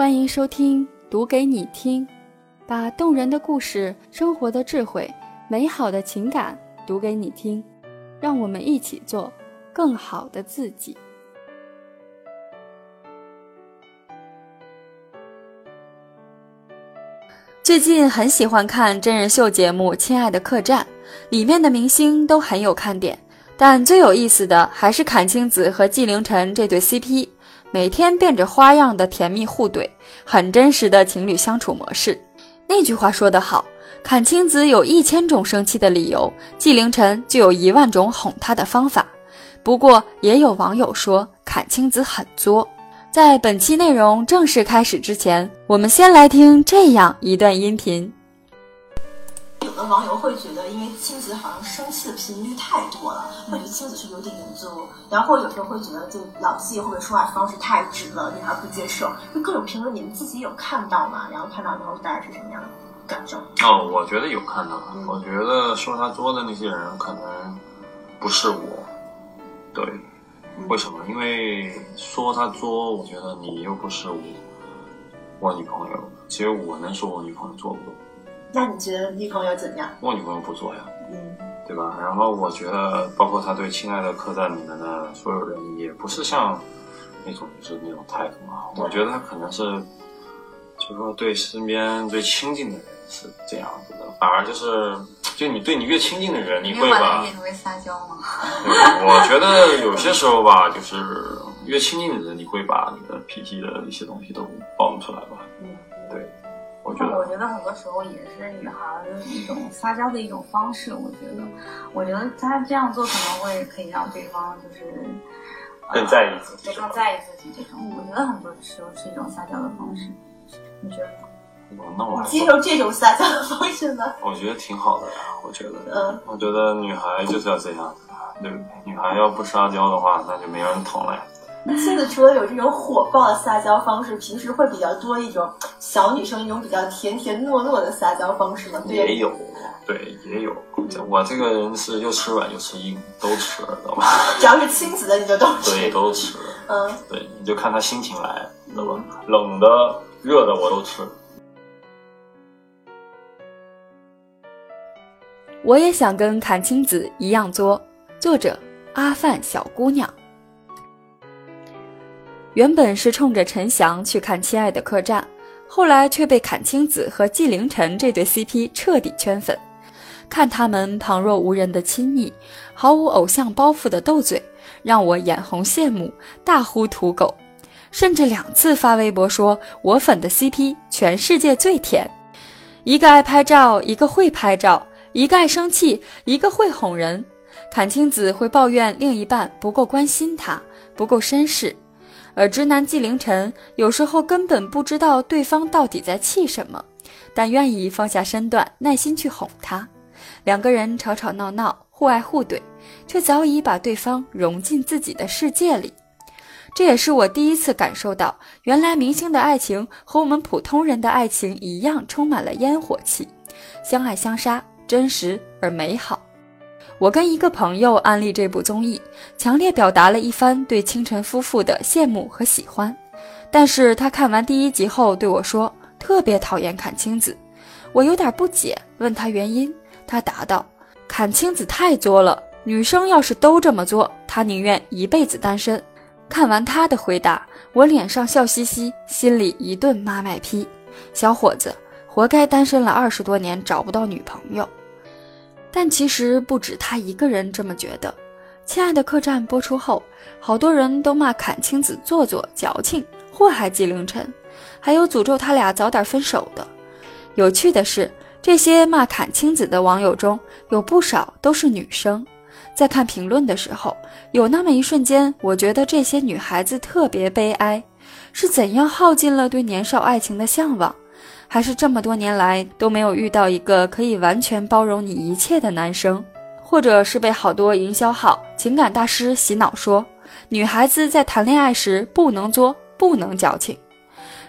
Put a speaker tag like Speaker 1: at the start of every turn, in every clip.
Speaker 1: 欢迎收听《读给你听》，把动人的故事、生活的智慧、美好的情感读给你听，让我们一起做更好的自己。最近很喜欢看真人秀节目《亲爱的客栈》，里面的明星都很有看点，但最有意思的还是阚清子和纪凌尘这对 CP。每天变着花样的甜蜜互怼，很真实的情侣相处模式。那句话说得好，阚清子有一千种生气的理由，纪凌尘就有一万种哄她的方法。不过，也有网友说阚清子很作。在本期内容正式开始之前，我们先来听这样一段音频。
Speaker 2: 网友会觉得，因为亲子好像生气的频率太多了，会觉得青子是有点严重。然后有时候会觉得，就老纪或者说话方式太直了，女孩不接受。就各种评论，你们自己有看到吗？然后看到以后，大家是什么样的感受？
Speaker 3: 哦，我觉得有看到。我觉得说他作的那些人，可能不是我。对，为什么？因为说他作，我觉得你又不是我，我女朋友。其实我能说我女朋友作不做？
Speaker 2: 那你觉得女朋友怎样？
Speaker 3: 我女朋友不做呀，
Speaker 2: 嗯，
Speaker 3: 对吧？然后我觉得，包括他对《亲爱的客栈》里面的所有人，也不是像那种就是那种态度嘛。我觉得他可能是，就是说对身边最亲近的人是这样子的，反而就是，就你对你越亲近的人，你会把
Speaker 4: 变成为撒娇吗？
Speaker 3: 我觉得有些时候吧，就是越亲近的人，你会把你的脾气的一些东西都暴露出来吧。
Speaker 2: 嗯，
Speaker 4: 得很多时候也是女孩的一种撒娇的一种方式。我觉得，我觉得她这样做可能会可以让对方就是
Speaker 3: 更在意自己，
Speaker 4: 更在意自己。这种我觉得很多时候是一种撒娇的方式。你觉得？
Speaker 3: 那我
Speaker 2: 接受这种撒娇的方式呢？
Speaker 3: 我觉得挺好的呀。我觉得，嗯，我觉得女孩就是要这样子，对不对？女孩要不撒娇的话，那就没有人疼了呀。
Speaker 2: 那现在除了有这种火爆的撒娇方式，平时会比较多一种小女生一种比较甜甜糯糯的撒娇方式吗？
Speaker 3: 也有，对，也有。我这个人是又吃软又吃硬，都吃，知道吧？
Speaker 2: 只要是亲子的，你就都吃。
Speaker 3: 对，都吃。
Speaker 2: 嗯，
Speaker 3: 对，你就看他心情来，知道吧？冷的、热的我都吃。
Speaker 1: 我也想跟阚清子一样作。作者：阿范小姑娘。原本是冲着陈翔去看《亲爱的客栈》，后来却被阚清子和纪凌尘这对 CP 彻底圈粉。看他们旁若无人的亲密，毫无偶像包袱的斗嘴，让我眼红羡慕，大呼土狗。甚至两次发微博说：“我粉的 CP 全世界最甜，一个爱拍照，一个会拍照；一个爱生气，一个会哄人。”阚清子会抱怨另一半不够关心她，不够绅士。而直男纪凌尘有时候根本不知道对方到底在气什么，但愿意放下身段，耐心去哄他。两个人吵吵闹闹，互爱互怼，却早已把对方融进自己的世界里。这也是我第一次感受到，原来明星的爱情和我们普通人的爱情一样，充满了烟火气，相爱相杀，真实而美好。我跟一个朋友安利这部综艺，强烈表达了一番对清晨夫妇的羡慕和喜欢。但是他看完第一集后对我说，特别讨厌阚清子。我有点不解，问他原因。他答道：“阚清子太作了，女生要是都这么做，他宁愿一辈子单身。”看完他的回答，我脸上笑嘻嘻，心里一顿妈卖批。小伙子，活该单身了二十多年找不到女朋友。但其实不止他一个人这么觉得。亲爱的客栈播出后，好多人都骂阚清子做作矫情，祸害纪凌尘，还有诅咒他俩早点分手的。有趣的是，这些骂阚清子的网友中有不少都是女生。在看评论的时候，有那么一瞬间，我觉得这些女孩子特别悲哀，是怎样耗尽了对年少爱情的向往？还是这么多年来都没有遇到一个可以完全包容你一切的男生，或者是被好多营销号、情感大师洗脑说，女孩子在谈恋爱时不能作，不能矫情。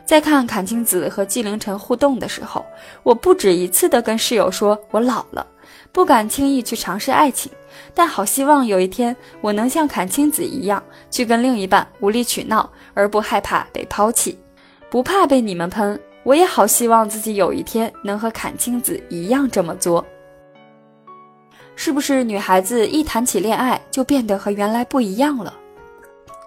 Speaker 1: 在看阚清子和纪凌尘互动的时候，我不止一次的跟室友说，我老了，不敢轻易去尝试爱情，但好希望有一天我能像阚清子一样，去跟另一半无理取闹，而不害怕被抛弃。不怕被你们喷，我也好希望自己有一天能和阚清子一样这么做。是不是女孩子一谈起恋爱就变得和原来不一样了？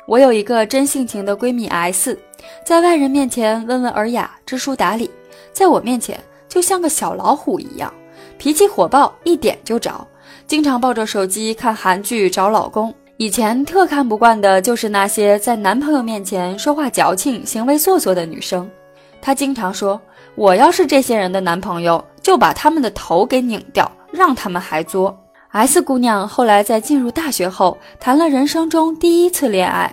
Speaker 1: 我有一个真性情的闺蜜 S，在外人面前温文尔雅、知书达理，在我面前就像个小老虎一样，脾气火爆，一点就着，经常抱着手机看韩剧找老公。以前特看不惯的就是那些在男朋友面前说话矫情、行为做作的女生。她经常说：“我要是这些人的男朋友，就把他们的头给拧掉，让他们还作。” S 姑娘后来在进入大学后，谈了人生中第一次恋爱。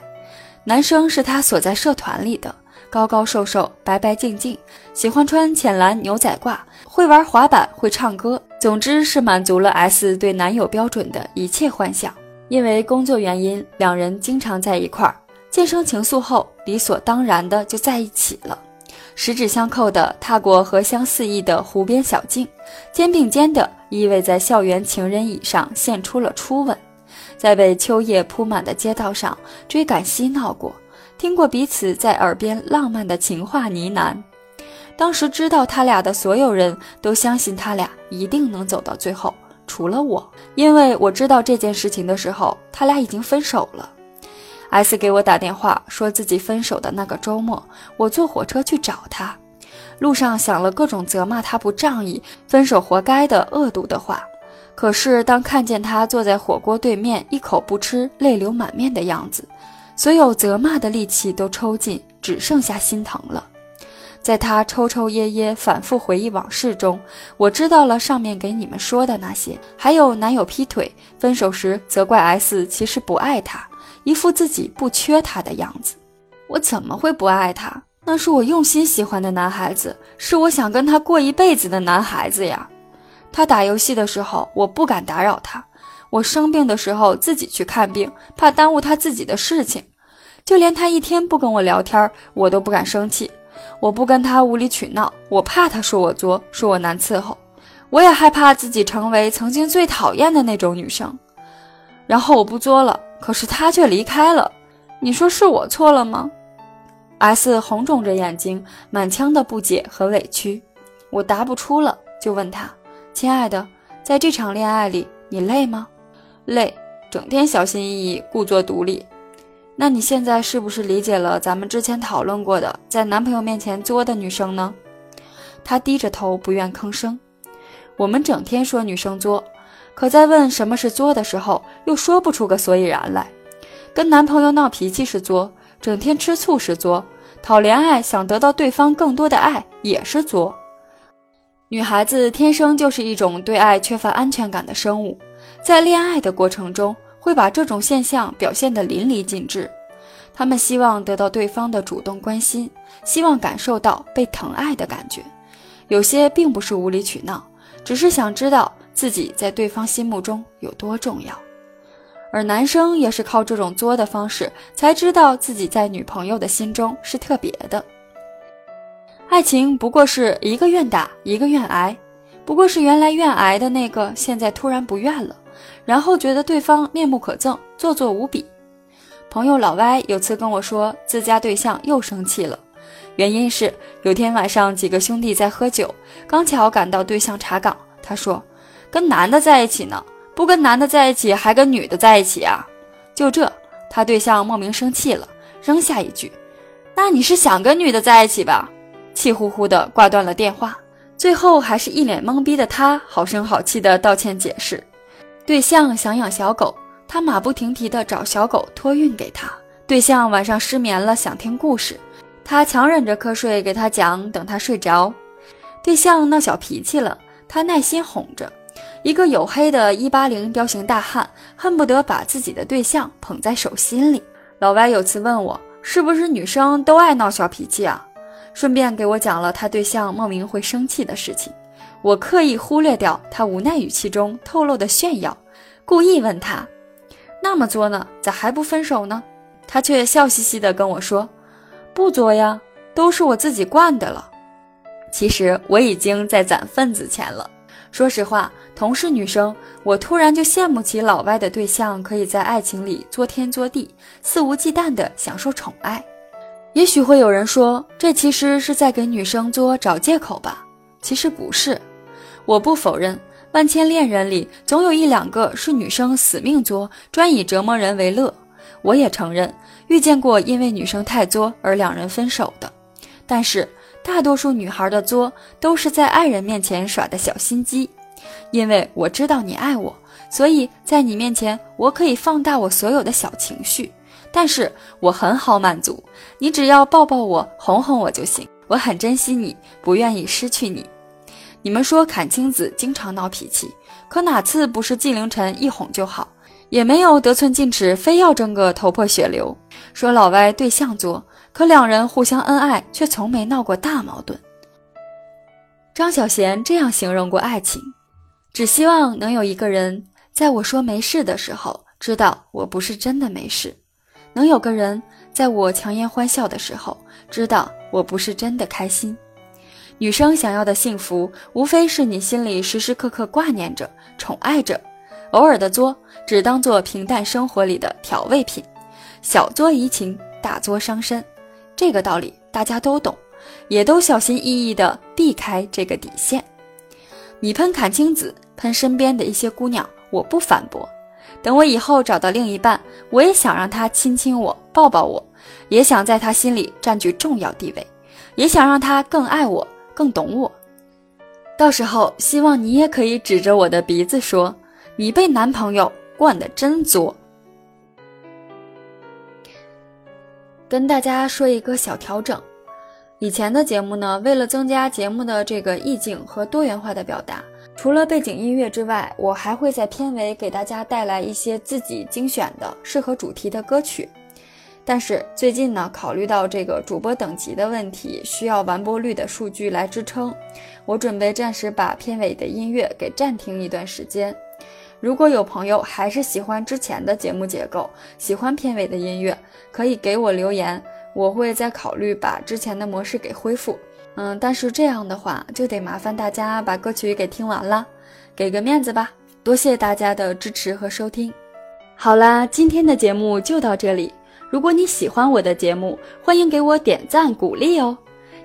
Speaker 1: 男生是她所在社团里的，高高瘦瘦，白白净净，喜欢穿浅蓝牛仔褂，会玩滑板，会唱歌，总之是满足了 S 对男友标准的一切幻想。因为工作原因，两人经常在一块儿，渐生情愫后，理所当然的就在一起了。十指相扣的踏过荷香四溢的湖边小径，肩并肩的依偎在校园情人椅上，献出了初吻。在被秋叶铺满的街道上追赶嬉闹过，听过彼此在耳边浪漫的情话呢喃。当时知道他俩的所有人都相信他俩一定能走到最后，除了我，因为我知道这件事情的时候，他俩已经分手了。S 给我打电话，说自己分手的那个周末，我坐火车去找他，路上想了各种责骂他不仗义、分手活该的恶毒的话。可是当看见他坐在火锅对面，一口不吃，泪流满面的样子，所有责骂的力气都抽尽，只剩下心疼了。在他抽抽噎噎、反复回忆往事中，我知道了上面给你们说的那些，还有男友劈腿、分手时责怪 S 其实不爱他。一副自己不缺他的样子，我怎么会不爱他？那是我用心喜欢的男孩子，是我想跟他过一辈子的男孩子呀。他打游戏的时候，我不敢打扰他；我生病的时候，自己去看病，怕耽误他自己的事情。就连他一天不跟我聊天，我都不敢生气。我不跟他无理取闹，我怕他说我作，说我难伺候。我也害怕自己成为曾经最讨厌的那种女生。然后我不作了。可是他却离开了，你说是我错了吗？S 红肿着眼睛，满腔的不解和委屈。我答不出了，就问他：“亲爱的，在这场恋爱里，你累吗？”“累，整天小心翼翼，故作独立。”“那你现在是不是理解了咱们之前讨论过的，在男朋友面前作的女生呢？”他低着头，不愿吭声。我们整天说女生作。可在问什么是作的时候，又说不出个所以然来。跟男朋友闹脾气是作，整天吃醋是作，讨恋爱想得到对方更多的爱也是作。女孩子天生就是一种对爱缺乏安全感的生物，在恋爱的过程中会把这种现象表现得淋漓尽致。她们希望得到对方的主动关心，希望感受到被疼爱的感觉。有些并不是无理取闹，只是想知道。自己在对方心目中有多重要，而男生也是靠这种作的方式，才知道自己在女朋友的心中是特别的。爱情不过是一个愿打，一个愿挨，不过是原来愿挨的那个，现在突然不愿了，然后觉得对方面目可憎，做作无比。朋友老歪有次跟我说，自家对象又生气了，原因是有天晚上几个兄弟在喝酒，刚巧赶到对象查岗，他说。跟男的在一起呢，不跟男的在一起，还跟女的在一起啊？就这，他对象莫名生气了，扔下一句：“那你是想跟女的在一起吧？”气呼呼的挂断了电话。最后还是一脸懵逼的他，好声好气的道歉解释：对象想养小狗，他马不停蹄的找小狗托运给他。对象晚上失眠了，想听故事，他强忍着瞌睡给他讲，等他睡着。对象闹小脾气了，他耐心哄着。一个黝黑的一八零彪形大汉，恨不得把自己的对象捧在手心里。老歪有次问我，是不是女生都爱闹小脾气啊？顺便给我讲了他对象莫名会生气的事情。我刻意忽略掉他无奈语气中透露的炫耀，故意问他：“那么作呢，咋还不分手呢？”他却笑嘻嘻地跟我说：“不作呀，都是我自己惯的了。”其实我已经在攒份子钱了。说实话，同是女生，我突然就羡慕起老外的对象可以在爱情里作天作地，肆无忌惮地享受宠爱。也许会有人说，这其实是在给女生作找借口吧？其实不是，我不否认，万千恋人里总有一两个是女生死命作，专以折磨人为乐。我也承认，遇见过因为女生太作而两人分手的。但是，大多数女孩的作都是在爱人面前耍的小心机，因为我知道你爱我，所以在你面前我可以放大我所有的小情绪。但是我很好满足，你只要抱抱我、哄哄我就行。我很珍惜你，不愿意失去你。你们说阚清子经常闹脾气，可哪次不是纪凌尘一哄就好？也没有得寸进尺，非要争个头破血流。说老歪对象作，可两人互相恩爱，却从没闹过大矛盾。张小娴这样形容过爱情：只希望能有一个人，在我说没事的时候，知道我不是真的没事。能有个人在我强颜欢笑的时候，知道我不是真的开心。女生想要的幸福，无非是你心里时时刻刻挂念着、宠爱着，偶尔的作，只当做平淡生活里的调味品。小作怡情，大作伤身，这个道理大家都懂，也都小心翼翼地避开这个底线。你喷阚清子，喷身边的一些姑娘，我不反驳。等我以后找到另一半，我也想让他亲亲我、抱抱我，也想在他心里占据重要地位，也想让他更爱我、更懂我。到时候，希望你也可以指着我的鼻子说：“你被男朋友惯得真作。”跟大家说一个小调整，以前的节目呢，为了增加节目的这个意境和多元化的表达。除了背景音乐之外，我还会在片尾给大家带来一些自己精选的适合主题的歌曲。但是最近呢，考虑到这个主播等级的问题，需要完播率的数据来支撑，我准备暂时把片尾的音乐给暂停一段时间。如果有朋友还是喜欢之前的节目结构，喜欢片尾的音乐，可以给我留言，我会再考虑把之前的模式给恢复。嗯，但是这样的话就得麻烦大家把歌曲给听完了，给个面子吧。多谢大家的支持和收听。好啦，今天的节目就到这里。如果你喜欢我的节目，欢迎给我点赞鼓励哦。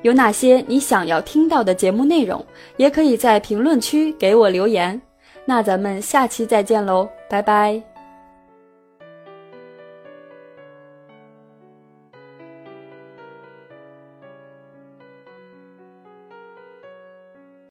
Speaker 1: 有哪些你想要听到的节目内容，也可以在评论区给我留言。那咱们下期再见喽，拜拜。